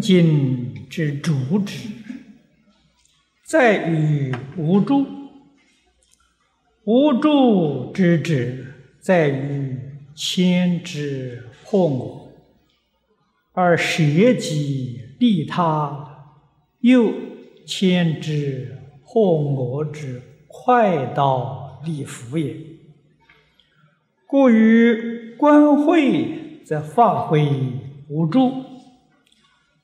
今之主旨，在于无助；无助之旨，在于牵之破我，而舍己利他，又牵之破我之快道利福也。故于观会，则发挥无助。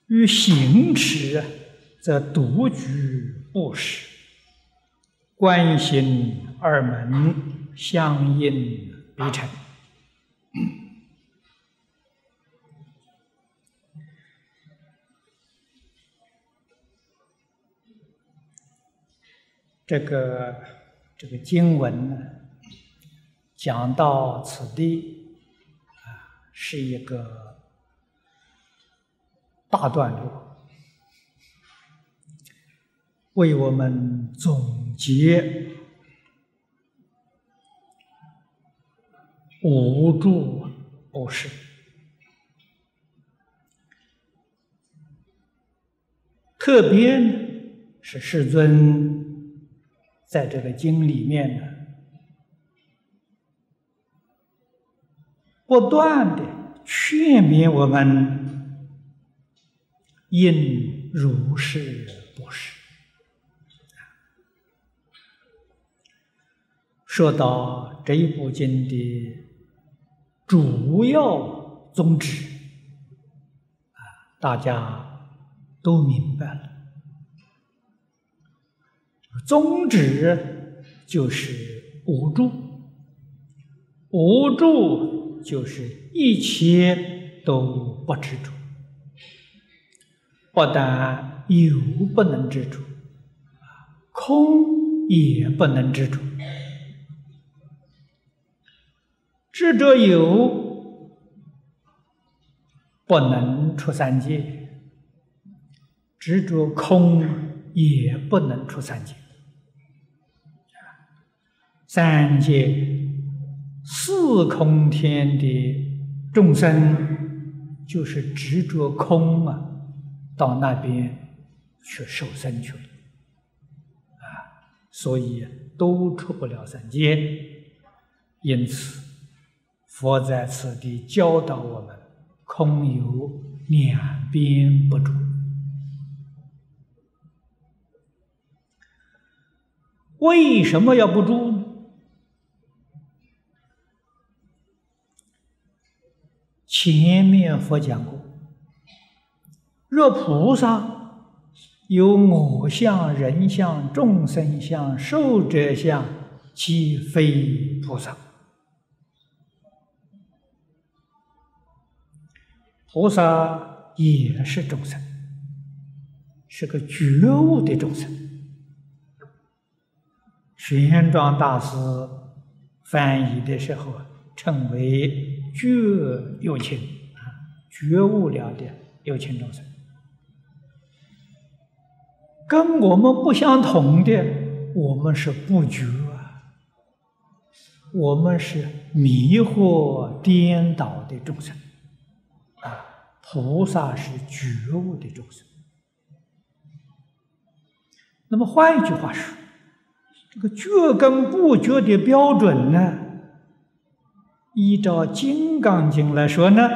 与行持，则独居不实，观行二门相应必成。这个这个经文呢，讲到此地啊，是一个。大段落，为我们总结无助不是，特别是世尊在这个经里面呢，不断的劝勉我们。应如是不是。说到这一部经的主要宗旨，啊，大家都明白了。宗旨就是无助，无助就是一切都不执着。不但有不能执着，空也不能执着。执着有不能出三界，执着空也不能出三界。三界四空天的众生，就是执着空啊。到那边去受生去了，啊，所以都出不了三界。因此，佛在此地教导我们：空有两边不住。为什么要不住呢？前面佛讲过。若菩萨有我相、人相、众生相、寿者相，即非菩萨。菩萨也是众生，是个觉悟的众生。玄奘大师翻译的时候称为觉有情啊，觉悟了的有情众生。跟我们不相同的，我们是不觉啊，我们是迷惑颠倒的众生啊，菩萨是觉悟的众生。那么换一句话说，这个觉跟不觉的标准呢，依照《金刚经》来说呢，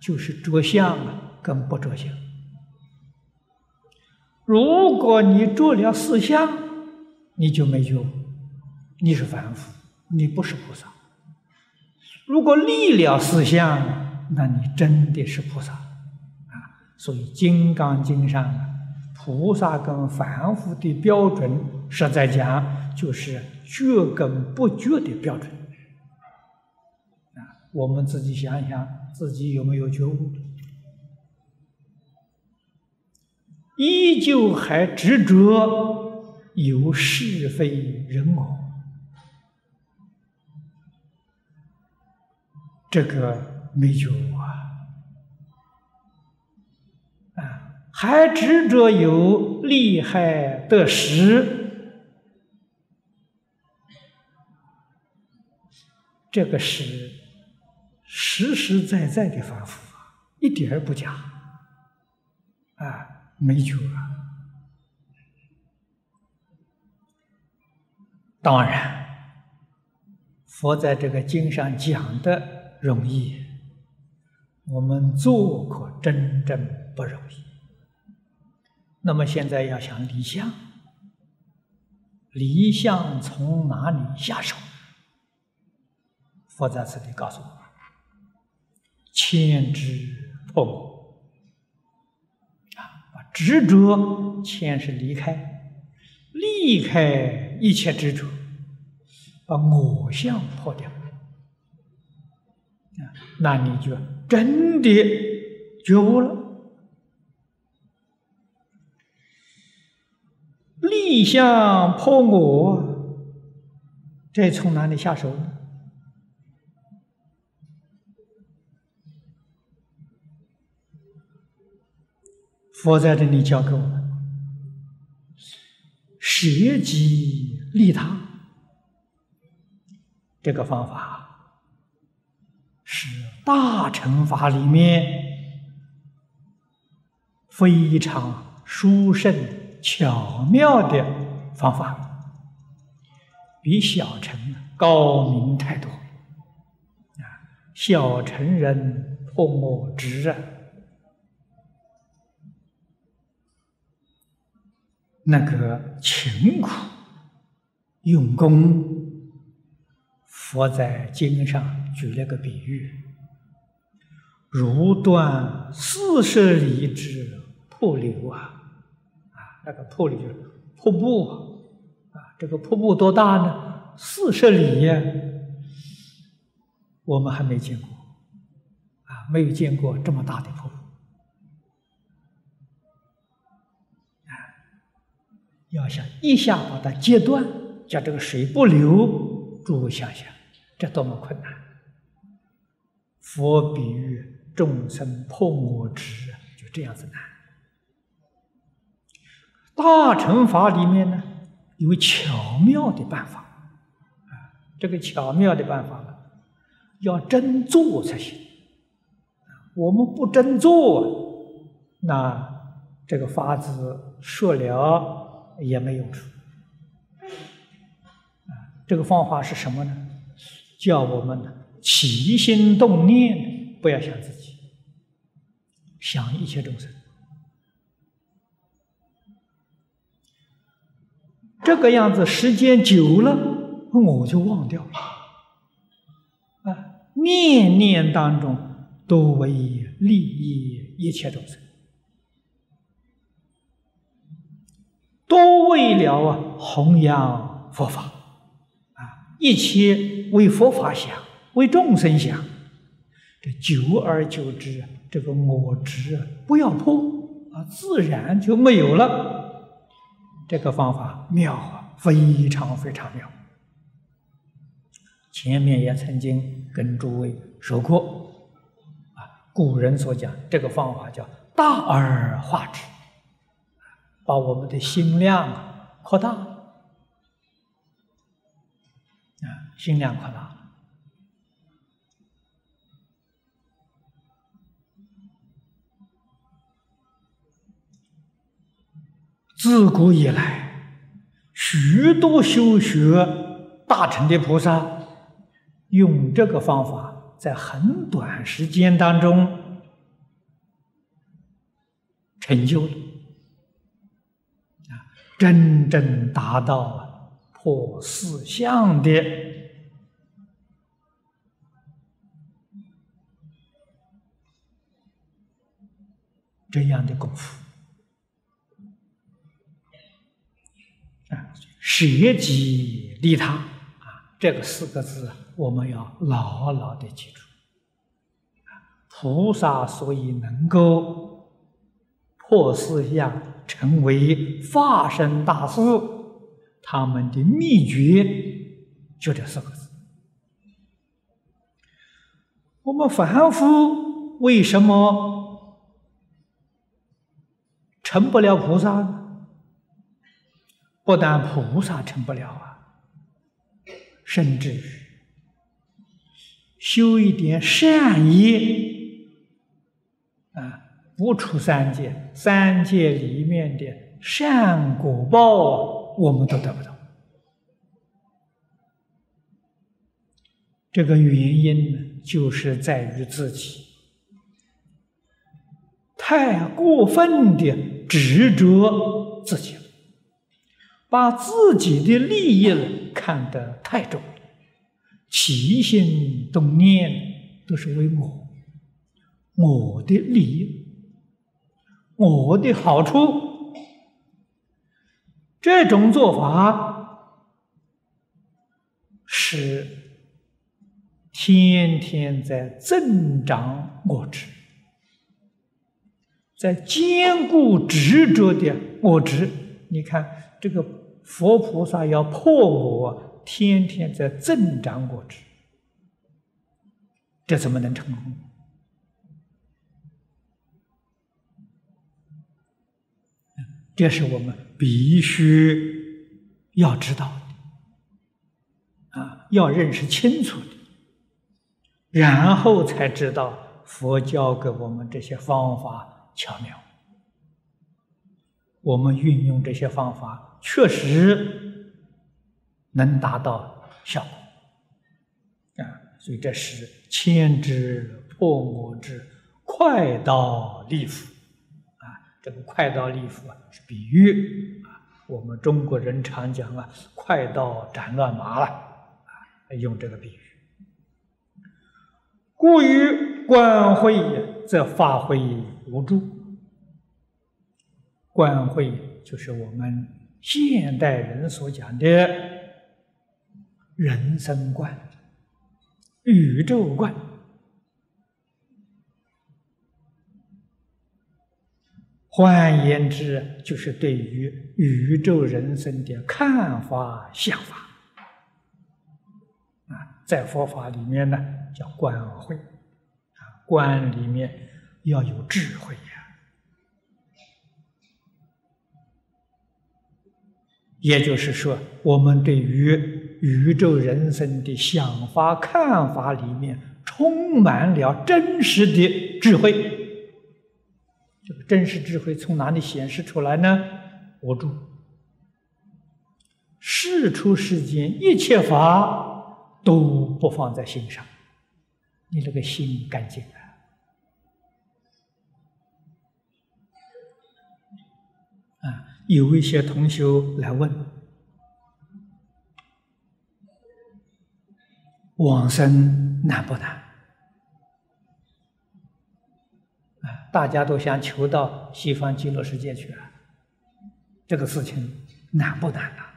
就是着相跟不着相。如果你做了四相，你就没觉，你是凡夫，你不是菩萨。如果立了四相，那你真的是菩萨啊！所以《金刚经》上，菩萨跟凡夫的标准，实在讲就是觉跟不觉的标准啊。我们自己想想，自己有没有觉悟？依旧还执着有是非人我，这个没有啊！啊，还执着有利害得失，这个是实实在在的反复，一点儿不假。啊，没救了。当然，佛在这个经上讲的容易，我们做可真正不容易。那么现在要想离相，离相从哪里下手？佛在此地告诉我们：牵之破。执着牵是离开，离开一切执着，把我相破掉，啊，那你就真的觉悟了。立相破我，这从哪里下手呢？佛在这里教给我们：舍己利他。这个方法是大乘法里面非常殊胜。巧妙的方法，比小乘高明太多。啊，小乘人破我执啊，那个勤苦用功，佛在经上举了个比喻，如断四十里之瀑流啊。啊那个瀑流就是瀑布啊，这个瀑布多大呢？四十里，我们还没见过啊，没有见过这么大的瀑布要想一下把它截断，叫这个水不流，诸位想想，这多么困难！佛比喻众生破我执，就这样子难。大乘法里面呢，有巧妙的办法，啊，这个巧妙的办法呢，要真做才行。我们不真做，那这个法子说了也没用处。啊，这个方法是什么呢？叫我们呢起心动念，不要想自己，想一切众生。这个样子时间久了，我就忘掉了。啊，念念当中都为利益一切众生，都为了啊弘扬佛法，啊，一切为佛法想，为众生想，这久而久之，这个我执不要破啊，自然就没有了。这个方法妙啊，非常非常妙。前面也曾经跟诸位说过，啊，古人所讲这个方法叫大而化之，把我们的心量扩大，啊，心量扩大。自古以来，许多修学大乘的菩萨，用这个方法，在很短时间当中成就了，真正达到破四相的这样的功夫。啊舍己利他啊，这个四个字我们要牢牢的记住。菩萨所以能够破四相，成为化身大师，他们的秘诀就这四个字。我们凡夫为什么成不了菩萨？不但菩萨成不了啊，甚至修一点善业，不出三界，三界里面的善果报，我们都得不到。这个原因呢，就是在于自己太过分的执着自己了，把自己的利益看得太重，起心动念都是为我，我的利益。我的好处，这种做法是天天在增长我执，在坚固执着的我执。你看，这个佛菩萨要破我，天天在增长我执，这怎么能成功？这是我们必须要知道的，啊，要认识清楚的，然后才知道佛教给我们这些方法巧妙。我们运用这些方法，确实能达到效果，啊，所以这是千之破我之快刀利斧。这个快刀利斧啊，是比喻啊。我们中国人常讲啊，“快刀斩乱麻”了啊，用这个比喻。故于观会则发挥无助。观会就是我们现代人所讲的人生观、宇宙观。换言之，就是对于宇宙人生的看法、想法啊，在佛法里面呢，叫观慧啊，观里面要有智慧呀。也就是说，我们对于宇宙人生的想法、看法里面，充满了真实的智慧。这个真实智慧从哪里显示出来呢？我住事出世间一切法都不放在心上，你这个心干净啊！啊，有一些同学来问：往生难不难？大家都想求到西方极乐世界去啊，这个事情难不难啊？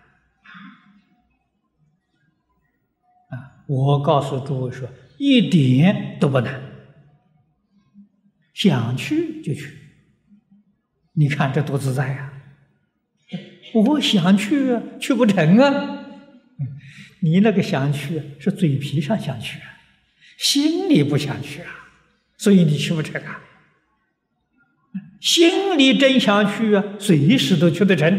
啊，我告诉诸位说，一点都不难，想去就去。你看这多自在呀！我想去，去不成啊。你那个想去是嘴皮上想去，心里不想去啊，所以你去不成啊。心里真想去啊，随时都去得成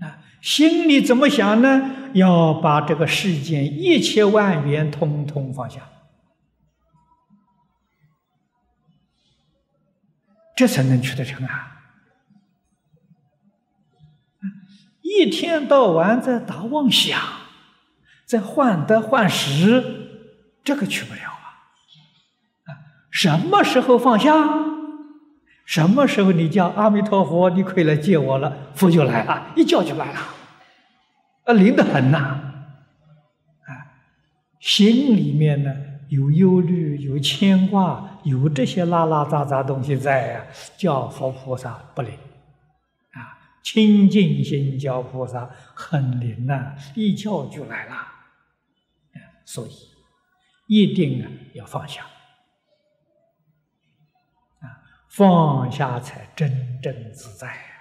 啊！心里怎么想呢？要把这个世间一切万缘通通放下，这才能去得成啊！一天到晚在打妄想，在患得患失，这个去不了啊！啊，什么时候放下？什么时候你叫阿弥陀佛，你可以来接我了，佛就来了，一叫就来了，啊，灵得很呐！啊，心里面呢有忧虑、有牵挂、有这些拉拉杂杂东西在呀，叫佛菩萨不灵，啊，清净心叫菩萨很灵呐，一叫就来了，所以一定啊要放下。放下才真正自在啊！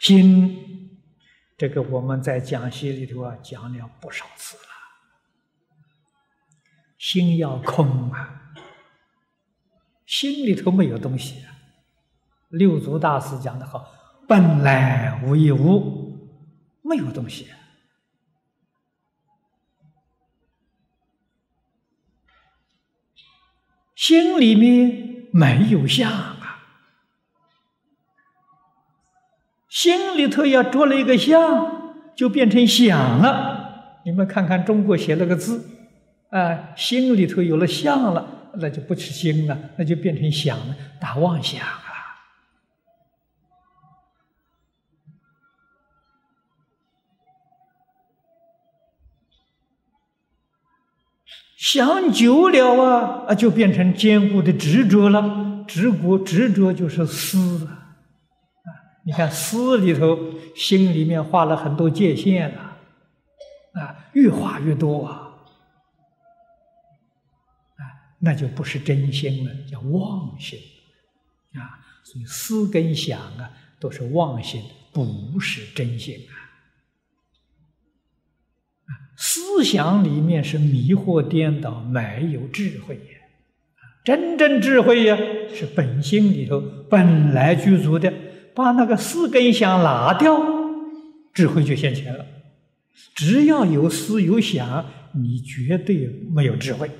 心，这个我们在讲习里头啊讲了不少次了。心要空啊，心里头没有东西。六祖大师讲的好：“本来无一物，没有东西。”心里面没有相啊，心里头要着了一个相，就变成想了。你们看看中国写了个字，啊，心里头有了相了，那就不是心了，那就变成想了，打妄想想久了啊，啊，就变成坚固的执着了。执着，执着就是思啊。啊，你看思里头，心里面画了很多界限了，啊，越画越多啊，啊，那就不是真心了，叫妄心啊。所以思跟想啊，都是妄心，不是真心啊。思想里面是迷惑颠倒，没有智慧呀！真正智慧呀，是本心里头本来具足的。把那个四根想拿掉，智慧就现前了。只要有思有想，你绝对没有智慧。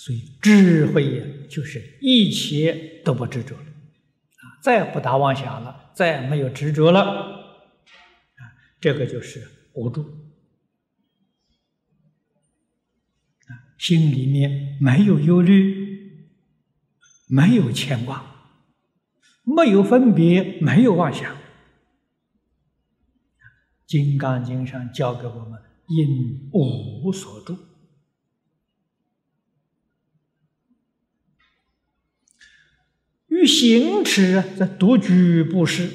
所以智慧呀，就是一切都不执着了，啊，再不打妄想了，再没有执着了，啊，这个就是无助，啊，心里面没有忧虑，没有牵挂，没有分别，没有妄想，《金刚经》上教给我们：因无所住。与行持在独居不施。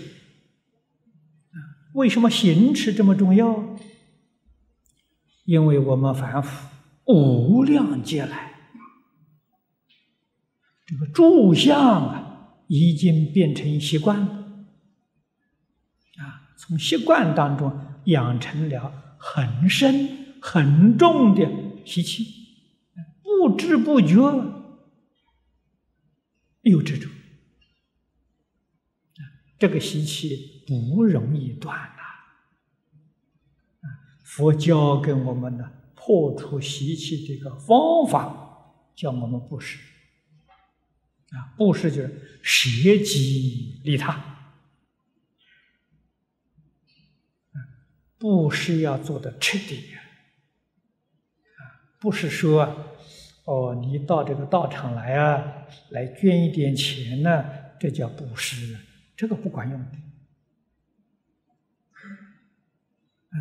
为什么行持这么重要？因为我们凡夫无量劫来，这个住相啊，已经变成习惯了，啊，从习惯当中养成了很深很重的习气，不知不觉有这种。这个习气不容易断呐！佛教给我们的破除习气这个方法，叫我们布施。啊，布施就是舍己利他。布施要做的彻底啊！不是说哦，你到这个道场来啊，来捐一点钱呢，这叫布施。这个不管用的，嗯，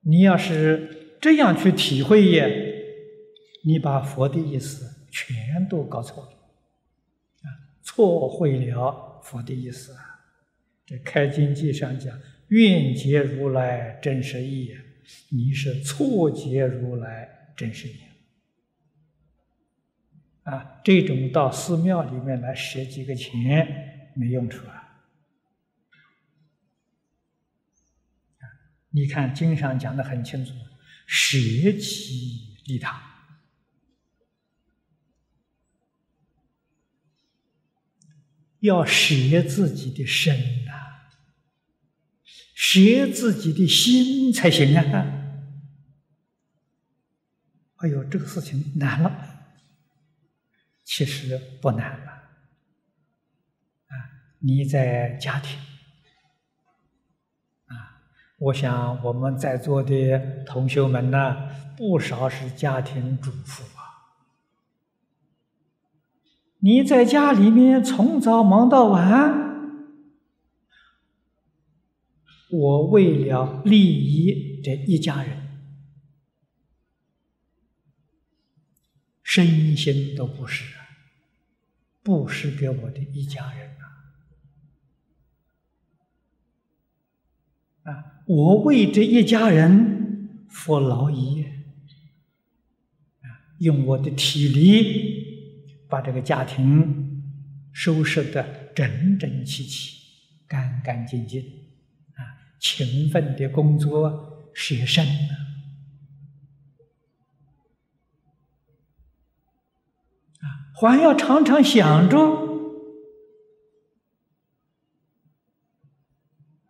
你要是这样去体会耶，你把佛的意思全都搞错了，啊，错会了佛的意思啊。这《开经记》上讲“愿解如来真实义”，你是错解如来真实义。啊，这种到寺庙里面来舍几个钱没用处啊！你看经上讲的很清楚，舍己利他，要舍自己的身呐，舍自己的心才行啊！哎呦，这个事情难了。其实不难了，啊，你在家庭，啊，我想我们在座的同学们呢，不少是家庭主妇啊。你在家里面从早忙到晚，我为了利益这一家人，身心都不是。布施给我的一家人啊！啊，我为这一家人服劳役，啊，用我的体力把这个家庭收拾的整整齐齐、干干净净，啊，勤奋的工作学生啊。还要常常想着，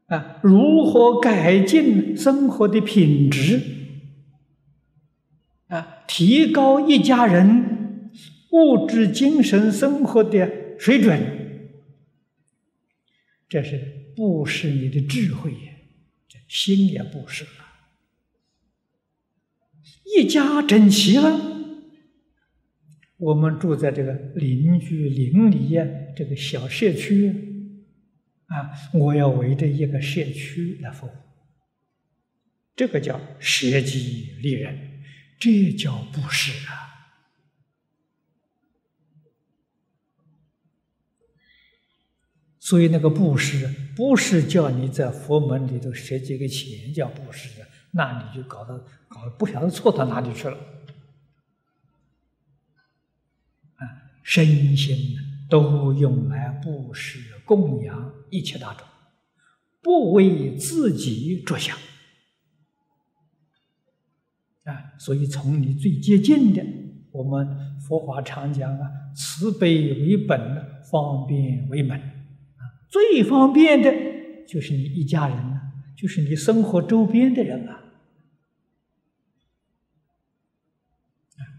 啊，如何改进生活的品质？啊，提高一家人物质、精神生活的水准，这是布施你的智慧，这心也布施了。一家整齐了，我们住在这个邻居邻里呀，这个小社区。啊！我要围着一个社区来服务，这个叫舍己利人，这叫布施啊！所以那个布施，不是叫你在佛门里头舍几个钱叫布施的，那你就搞到搞不晓得错到哪里去了。啊，身心都用来布施。供养一切大众，不为自己着想啊！所以从你最接近的，我们佛法常讲啊，慈悲为本，方便为门啊。最方便的就是你一家人了，就是你生活周边的人啊。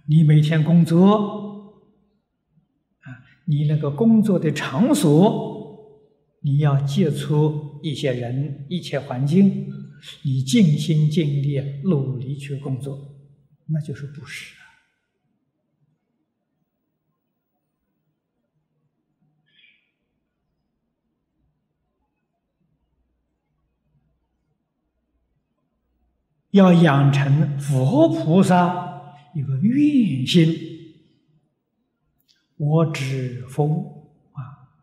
你每天工作，你那个工作的场所。你要接触一些人、一切环境，你尽心尽力、努力去工作，那就是布施啊！要养成佛菩萨一个愿心，我只服。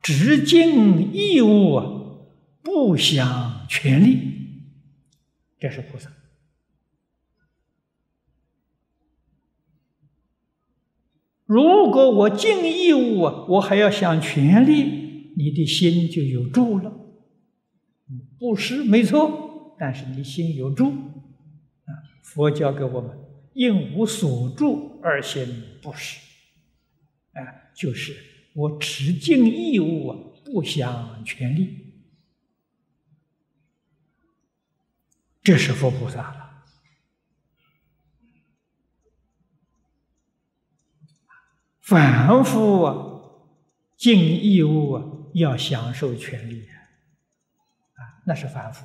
直尽义务啊，不想权利，这是菩萨。如果我尽义务，我还要想权利，你的心就有住了。布施没错，但是你心有住啊。佛教给我们应无所住而行布施，就是。我持尽义务啊，不想权利，这是佛菩萨了。凡夫啊，尽义务啊，要享受权利啊，那是凡夫。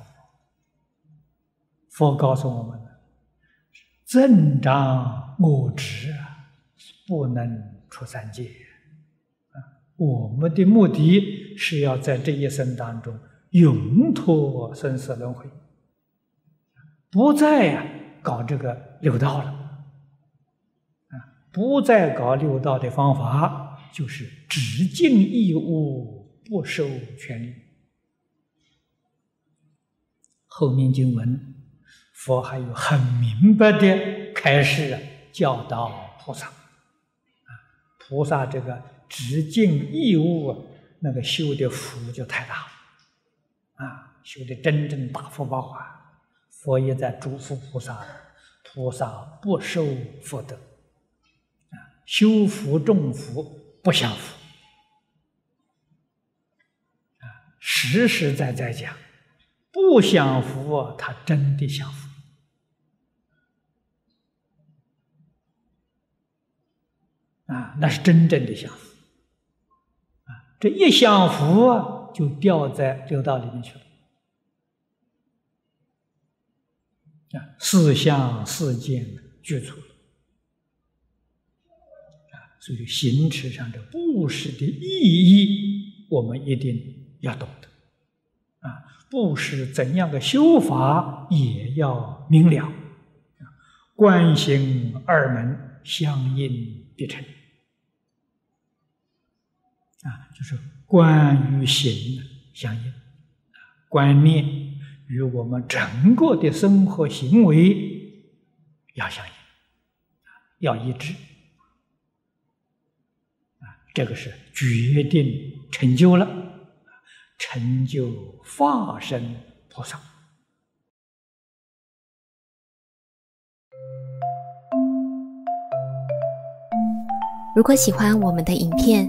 佛告诉我们增，长我执啊，不能出三界。我们的目的是要在这一生当中永脱生死轮回，不再呀搞这个六道了，啊，不再搞六道的方法，就是只尽义务，不收权利。后面经文，佛还有很明白的开示教导菩萨，啊，菩萨这个。直尽义务，那个修的福就太大了，啊，修的真正大福报啊！佛也在嘱咐菩萨，菩萨不受福德，啊，修福种福不享福，啊，实实在在讲，不享福，他真的享福，啊，那是真正的享福。这一享福啊，就掉在六道里面去了。啊，四相四见具足。啊，所以行持上的布施的意义，我们一定要懂得。啊，布施怎样的修法也要明了。啊，观行二门相应必成。啊，就是观与行相应，观念与我们整个的生活行为要相应，要一致，啊，这个是决定成就了，成就化身菩萨。如果喜欢我们的影片，